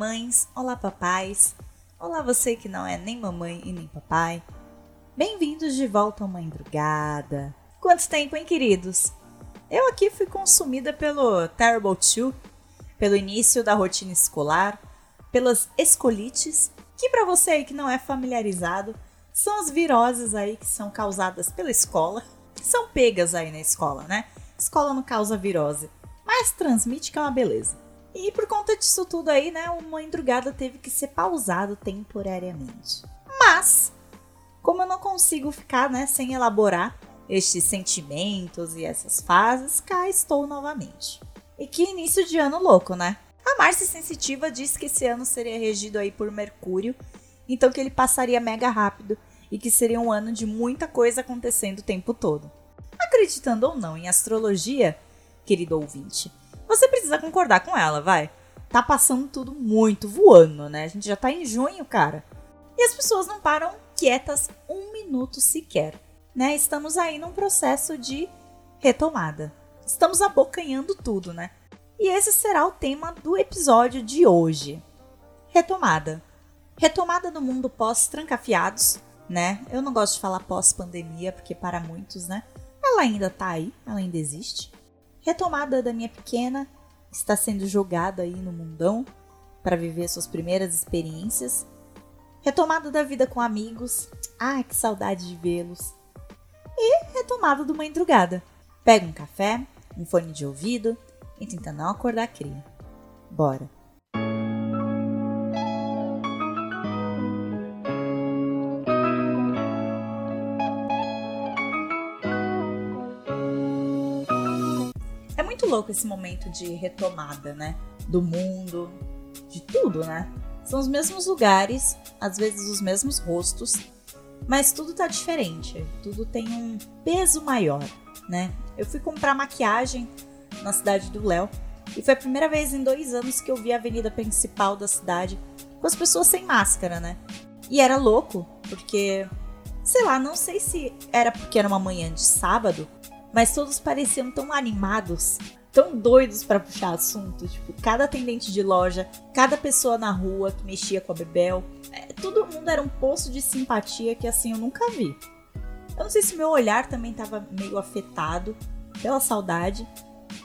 mamães, olá papais, olá você que não é nem mamãe e nem papai. Bem-vindos de volta a uma madrugada. Quanto tempo, hein, queridos? Eu aqui fui consumida pelo Terrible 2, pelo início da rotina escolar, pelas escolites, que para você aí que não é familiarizado, são as viroses aí que são causadas pela escola, são pegas aí na escola, né? Escola não causa virose, mas transmite que é uma beleza. E por conta disso tudo aí, né, o Mãe Drugada teve que ser pausado temporariamente. Mas, como eu não consigo ficar, né, sem elaborar estes sentimentos e essas fases, cá estou novamente. E que início de ano louco, né? A Márcia Sensitiva disse que esse ano seria regido aí por Mercúrio, então que ele passaria mega rápido e que seria um ano de muita coisa acontecendo o tempo todo. Acreditando ou não em astrologia, querido ouvinte, você precisa concordar com ela, vai. Tá passando tudo muito voando, né? A gente já tá em junho, cara. E as pessoas não param quietas um minuto sequer, né? Estamos aí num processo de retomada. Estamos abocanhando tudo, né? E esse será o tema do episódio de hoje. Retomada. Retomada do mundo pós-trancafiados, né? Eu não gosto de falar pós-pandemia, porque para muitos, né? Ela ainda tá aí, ela ainda existe. Retomada da minha pequena, está sendo jogada aí no mundão para viver suas primeiras experiências. Retomada da vida com amigos. Ah, que saudade de vê-los. E retomada do Mãe Drugada. Pega um café, um fone de ouvido e tenta não acordar a cria. Bora! Louco esse momento de retomada, né? Do mundo, de tudo, né? São os mesmos lugares, às vezes os mesmos rostos, mas tudo tá diferente. Tudo tem um peso maior, né? Eu fui comprar maquiagem na cidade do Léo e foi a primeira vez em dois anos que eu vi a avenida principal da cidade com as pessoas sem máscara, né? E era louco, porque, sei lá, não sei se era porque era uma manhã de sábado, mas todos pareciam tão animados, tão doidos para puxar assunto. Tipo, cada atendente de loja, cada pessoa na rua que mexia com a Bebel, é, todo mundo era um poço de simpatia que assim eu nunca vi. Eu não sei se meu olhar também estava meio afetado pela saudade,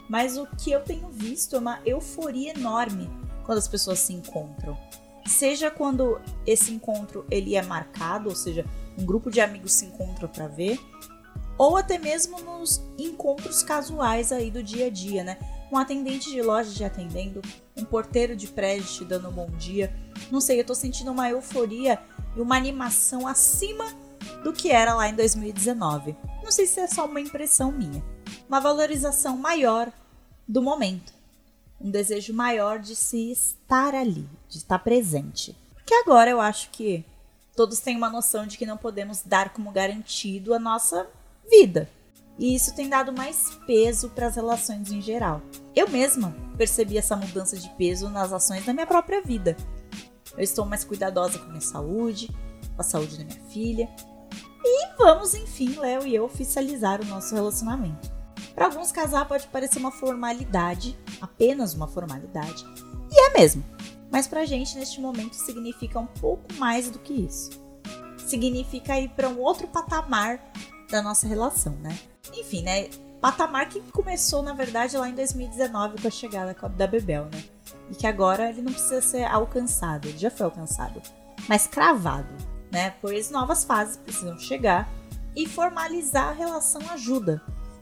mas o que eu tenho visto é uma euforia enorme quando as pessoas se encontram. Seja quando esse encontro ele é marcado, ou seja, um grupo de amigos se encontra para ver, ou até mesmo nos encontros casuais aí do dia a dia, né? Um atendente de loja te atendendo, um porteiro de prédio te dando um bom dia. Não sei, eu tô sentindo uma euforia e uma animação acima do que era lá em 2019. Não sei se é só uma impressão minha. Uma valorização maior do momento. Um desejo maior de se estar ali, de estar presente. Porque agora eu acho que todos têm uma noção de que não podemos dar como garantido a nossa vida. E isso tem dado mais peso para as relações em geral. Eu mesma percebi essa mudança de peso nas ações da minha própria vida. Eu estou mais cuidadosa com a minha saúde, com a saúde da minha filha. E vamos, enfim, Léo e eu oficializar o nosso relacionamento. Para alguns, casar pode parecer uma formalidade, apenas uma formalidade, e é mesmo. Mas pra gente, neste momento, significa um pouco mais do que isso. Significa ir para um outro patamar da nossa relação, né? Enfim, né? Patamar que começou, na verdade, lá em 2019 com a chegada da Bebel, né? E que agora ele não precisa ser alcançado, ele já foi alcançado, mas cravado, né? Pois novas fases precisam chegar e formalizar a relação ajuda,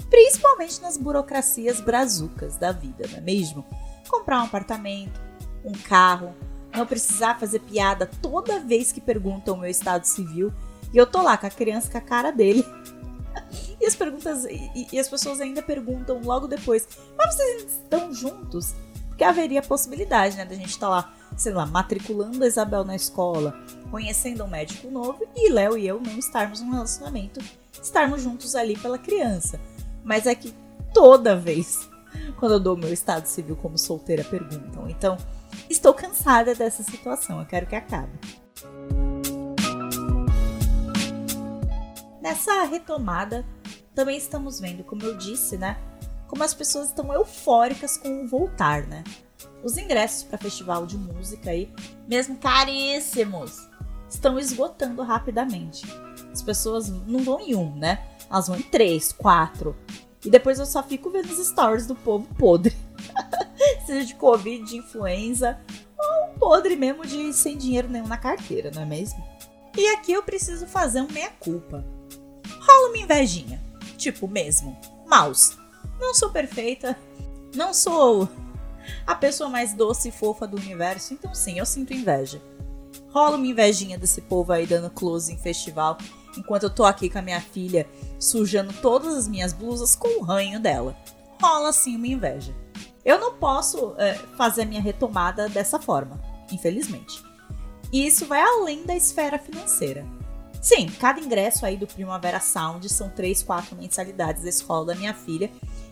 principalmente nas burocracias brazucas da vida, não é mesmo? Comprar um apartamento, um carro, não precisar fazer piada toda vez que perguntam o meu estado civil e eu tô lá com a criança com a cara dele e as perguntas. E, e, as pessoas ainda perguntam logo depois: Mas vocês estão juntos? Porque haveria a possibilidade, né, da gente estar tá lá, sei lá, matriculando a Isabel na escola, conhecendo um médico novo e Léo e eu não estarmos num relacionamento, estarmos juntos ali pela criança. Mas é que toda vez, quando eu dou meu estado civil como solteira, perguntam. Então, estou cansada dessa situação, eu quero que acabe. Nessa retomada, também estamos vendo, como eu disse, né? Como as pessoas estão eufóricas com o voltar, né? Os ingressos para festival de música aí, mesmo caríssimos, estão esgotando rapidamente. As pessoas não vão em um, né? Elas vão em três, quatro. E depois eu só fico vendo os stories do povo podre. Seja de Covid, de influenza, ou podre mesmo de sem dinheiro nenhum na carteira, não é mesmo? E aqui eu preciso fazer um meia-culpa. Rola uma invejinha. Tipo, mesmo. Mouse. Não sou perfeita. Não sou a pessoa mais doce e fofa do universo, então sim, eu sinto inveja. Rola uma invejinha desse povo aí dando close em festival, enquanto eu tô aqui com a minha filha sujando todas as minhas blusas com o ranho dela. Rola sim uma inveja. Eu não posso é, fazer a minha retomada dessa forma, infelizmente. E isso vai além da esfera financeira. Sim, cada ingresso aí do Primavera Sound são 3, 4 mensalidades da escola da minha filha.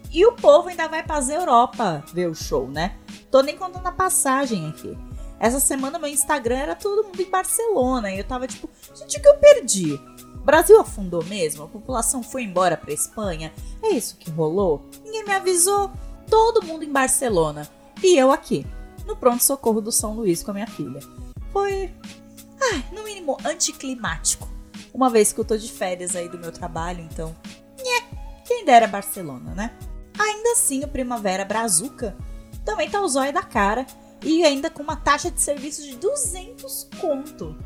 E o povo ainda vai pra Europa ver o show, né? Tô nem contando a passagem aqui. Essa semana meu Instagram era todo mundo em Barcelona. E eu tava tipo, gente, o que eu perdi? O Brasil afundou mesmo? A população foi embora pra Espanha? É isso que rolou? Ninguém me avisou? Todo mundo em Barcelona. E eu aqui, no pronto-socorro do São Luís com a minha filha. Foi, ai, no mínimo, anticlimático. Uma vez que eu tô de férias aí do meu trabalho, então. Nhé, quem dera Barcelona, né? Ainda assim, o Primavera Brazuca também tá o zóio da cara e ainda com uma taxa de serviço de 200 conto.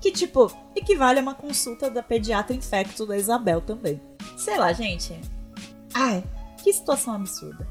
Que, tipo, equivale a uma consulta da pediatra infecto da Isabel também. Sei lá, gente. Ai, que situação absurda.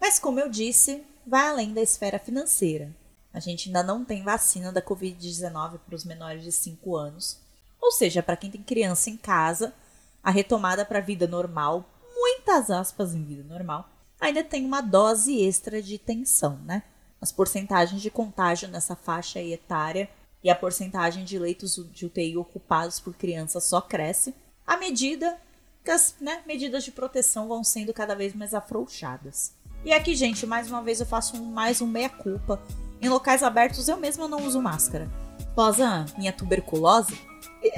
Mas, como eu disse, vai além da esfera financeira. A gente ainda não tem vacina da Covid-19 para os menores de 5 anos. Ou seja, para quem tem criança em casa, a retomada para a vida normal, muitas aspas em vida normal, ainda tem uma dose extra de tensão, né? As porcentagens de contágio nessa faixa etária e a porcentagem de leitos de UTI ocupados por crianças só cresce à medida que as né, medidas de proteção vão sendo cada vez mais afrouxadas. E aqui, gente, mais uma vez eu faço um, mais um meia-culpa. Em locais abertos eu mesma não uso máscara. Após a minha tuberculose,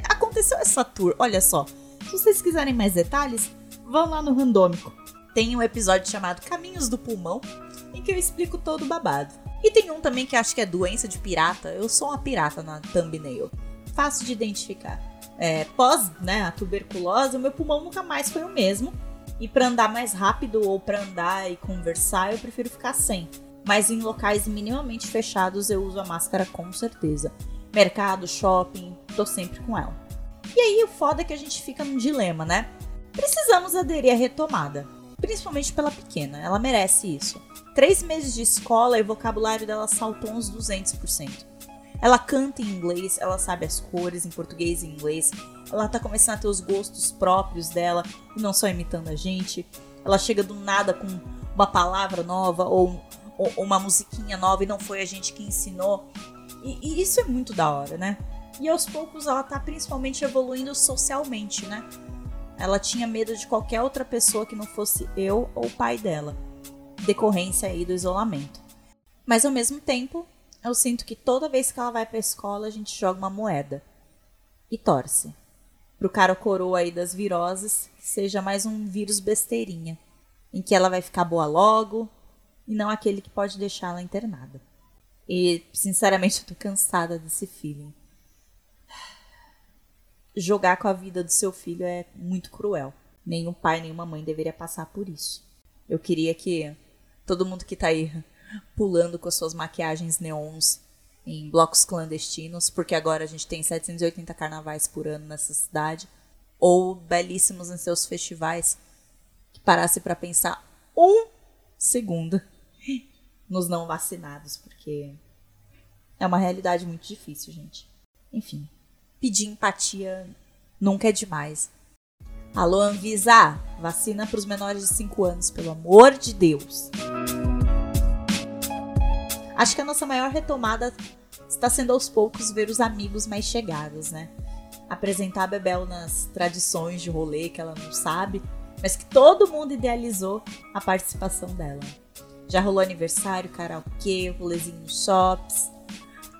aconteceu essa tour. Olha só, se vocês quiserem mais detalhes, vão lá no Randômico. Tem um episódio chamado Caminhos do Pulmão, em que eu explico todo o babado. E tem um também que acho que é doença de pirata. Eu sou uma pirata na thumbnail. Fácil de identificar. É, pós né, a tuberculose, o meu pulmão nunca mais foi o mesmo. E para andar mais rápido ou para andar e conversar, eu prefiro ficar sem. Mas em locais minimamente fechados eu uso a máscara com certeza. Mercado, shopping, tô sempre com ela. E aí o foda é que a gente fica num dilema, né? Precisamos aderir à retomada principalmente pela pequena. Ela merece isso. Três meses de escola e o vocabulário dela saltou uns 200%. Ela canta em inglês, ela sabe as cores em português e inglês. Ela tá começando a ter os gostos próprios dela e não só imitando a gente. Ela chega do nada com uma palavra nova ou, ou uma musiquinha nova e não foi a gente que ensinou. E, e isso é muito da hora, né? E aos poucos ela tá principalmente evoluindo socialmente, né? Ela tinha medo de qualquer outra pessoa que não fosse eu ou o pai dela, decorrência aí do isolamento. Mas ao mesmo tempo, eu sinto que toda vez que ela vai para a escola, a gente joga uma moeda e torce. Pro cara coroa aí das viroses, que seja mais um vírus besteirinha, em que ela vai ficar boa logo e não aquele que pode deixá-la internada. E, sinceramente, eu tô cansada desse feeling jogar com a vida do seu filho é muito cruel. Nenhum pai, nenhuma mãe deveria passar por isso. Eu queria que todo mundo que tá aí pulando com as suas maquiagens neons em blocos clandestinos, porque agora a gente tem 780 carnavais por ano nessa cidade, ou belíssimos em seus festivais, que parasse para pensar um segundo nos não vacinados, porque é uma realidade muito difícil, gente. Enfim, pedir empatia nunca é demais. Alô, Anvisa, vacina para os menores de 5 anos, pelo amor de Deus. Acho que a nossa maior retomada está sendo aos poucos ver os amigos mais chegados, né? Apresentar a Bebel nas tradições de rolê que ela não sabe, mas que todo mundo idealizou a participação dela. Já rolou aniversário, karaokê, rolezinho nos shops.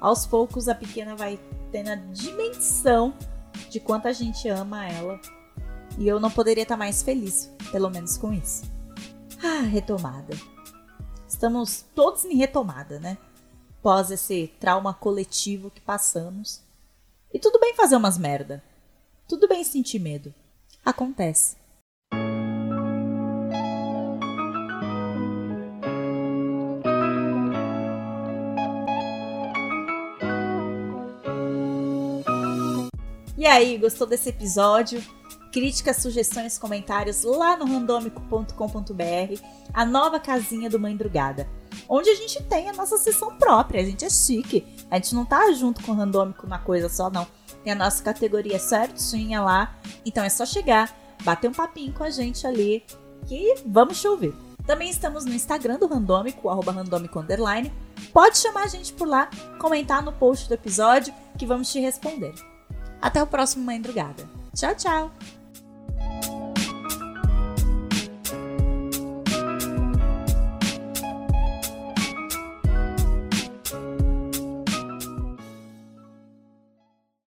Aos poucos a pequena vai tendo a dimensão de quanto a gente ama ela. E eu não poderia estar mais feliz, pelo menos com isso. Ah, retomada. Estamos todos em retomada, né? Pós esse trauma coletivo que passamos. E tudo bem fazer umas merda. Tudo bem sentir medo. Acontece. E aí, gostou desse episódio? Críticas, sugestões, comentários lá no randômico.com.br, a nova casinha do Mãe Drugada, onde a gente tem a nossa sessão própria, a gente é chique, a gente não tá junto com o randômico na coisa só, não. Tem a nossa categoria certinha lá, então é só chegar, bater um papinho com a gente ali, que vamos chover. Também estamos no Instagram do Randômico, arroba randômico underline. Pode chamar a gente por lá, comentar no post do episódio que vamos te responder. Até o próximo Mãe Drugada. Tchau, tchau!